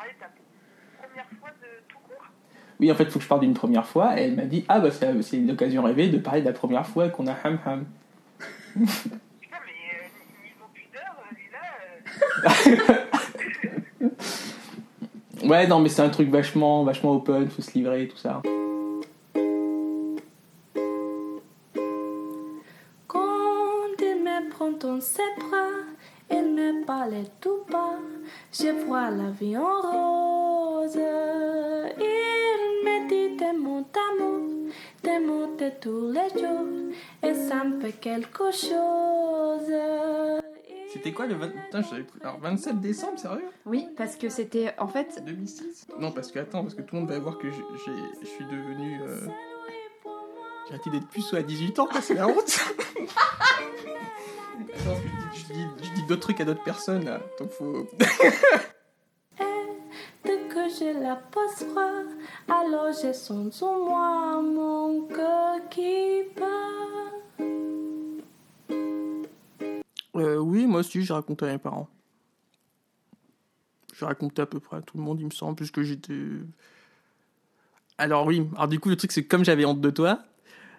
parler de ta première fois de tout court Oui, en fait, il faut que je parle d'une première fois. Et elle m'a dit Ah, bah, c'est une occasion rêvée de parler de la première fois qu'on a ham ham. Putain, mais euh, niveau pudeur, euh, Lila, euh, Ouais, non, mais c'est un truc vachement, vachement open, faut se livrer, tout ça. Quand il me prend dans ses bras, il me parlait tout bas. Je vois la vie en rose. Il me dit des mots d'amour, des mots de tous les jours. Et ça me fait quelque chose. C'était quoi le 20... Putain, je savais plus. Alors, 27 décembre, sérieux? Oui, parce que c'était en fait 2006 Non, parce que, attends, parce que tout le monde va voir que je, j'ai- suis devenu. euh, J'ai arrêté d'être puceau à 18 ans, quoi, c'est la honte Attends, je, je dis, je dis d'autres trucs à d'autres personnes, là. Donc faut. Que je la passe froid, alors je sens en moi mon cœur qui bat. Euh, oui, moi aussi, j'ai raconté à mes parents. J'ai raconté à peu près à tout le monde, il me semble, puisque j'étais. Alors, oui, alors du coup, le truc, c'est que comme j'avais honte de toi,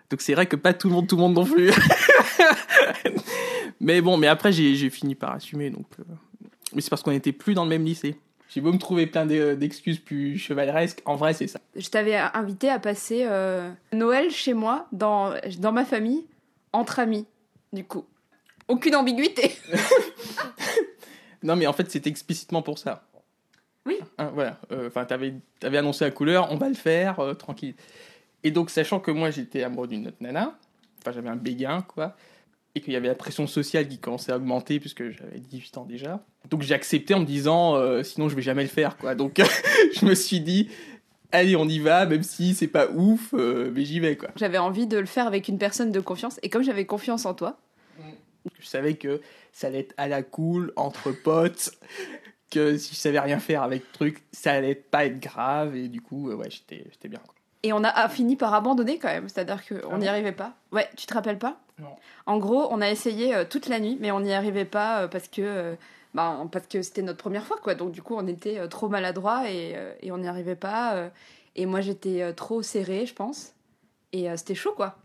donc c'est vrai que pas tout le monde, tout le monde non plus. mais bon, mais après, j'ai fini par assumer, donc. euh, Mais c'est parce qu'on n'était plus dans le même lycée. J'ai beau me trouver plein d'e- d'excuses plus chevaleresques, en vrai, c'est ça. je t'avais invité à passer euh, Noël chez moi, dans, dans ma famille, entre amis, du coup. Aucune ambiguïté. Non, mais en fait, c'était explicitement pour ça. Oui. Hein, voilà. Euh, Enfin, t'avais avais annoncé la couleur, on va le faire, euh, tranquille. Et donc, sachant que moi, j'étais amoureux d'une autre nana, enfin, j'avais un béguin, quoi, et qu'il y avait la pression sociale qui commençait à augmenter, puisque j'avais 18 ans déjà. Donc, j'ai accepté en me disant, euh, sinon, je vais jamais le faire, quoi. Donc, je me suis dit, allez, on y va, même si c'est pas ouf, euh, mais j'y vais, quoi. J'avais envie de le faire avec une personne de confiance, et comme j'avais confiance en toi, Je savais que ça allait être à la cool, entre potes, que si je savais rien faire avec le truc, ça allait pas être grave, et du coup, euh, ouais, j'étais j'étais bien. Quoi. Et on a a fini par abandonner quand même, c'est-à-dire qu'on Ah n'y bon arrivait pas. Ouais, tu te rappelles pas? Non. En gros, on a essayé euh, toute la nuit, mais on n'y arrivait pas euh, parce que euh, bah, parce que c'était notre première fois, quoi. Donc du coup, on était euh, trop maladroit et, euh, et on n'y arrivait pas. euh, et moi, j'étais euh, trop serrée, je pense. Et euh, c'était chaud, quoi.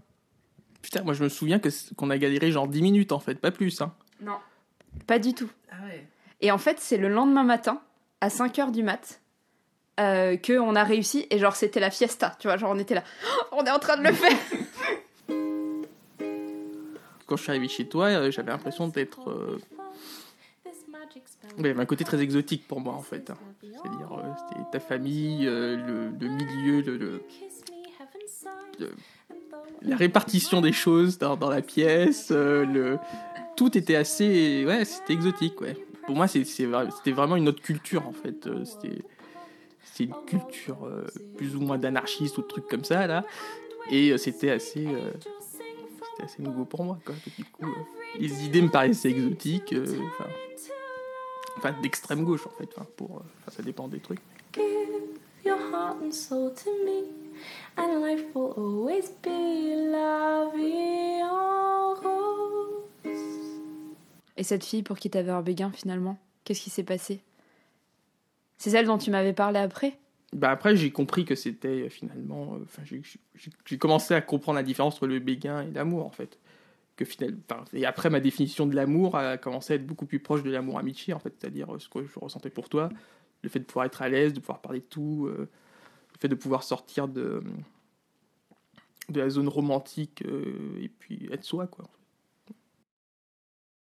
Putain, moi je me souviens que qu'on a galéré genre 10 minutes en fait, pas plus. Hein. Non. Pas du tout. Ah ouais Et en fait, c'est le lendemain matin, à 5h du mat, euh, qu'on a réussi. Et genre, c'était la fiesta, tu vois. Genre, on était là. Oh, on est en train de le faire Quand je suis arrivé chez toi, euh, j'avais l'impression d'être. euh, ouais, il y avait un côté très exotique pour moi en fait. hein. C'est-à-dire, euh, c'était ta famille, euh, le, le milieu, le, le- le- la répartition des choses dans, dans la pièce, euh, le... tout était assez. Ouais, c'était exotique, ouais. Pour moi, c'était vraiment une autre culture en fait. C'était c'est une culture euh, plus ou moins d'anarchiste ou de trucs comme ça là. Et euh, c'était assez. euh, c'était assez nouveau pour moi, quoi. Du coup, euh, les idées me paraissaient exotiques, enfin, d'extrême gauche, en fait. Enfin, pour, ça dépend des trucs. Give your heart and soul to me, and life will always be la vie en rose. Et cette fille pour qui t'avais un béguin, finalement Qu'est-ce qui s'est passé? C'est celle dont tu m'avais parlé après? Bah après, j'ai compris que c'était euh, finalement. euh, Enfin, j'ai- commencé à comprendre la différence entre le béguin et l'amour, en fait. Que final, enfin, et après, ma définition de l'amour a commencé à être beaucoup plus proche de l'amour amitié, en fait. C'est-à-dire euh, ce que je ressentais pour toi, le fait de pouvoir être à l'aise, de pouvoir parler de tout, le fait de pouvoir sortir de, la zone romantique et puis être soi, quoi.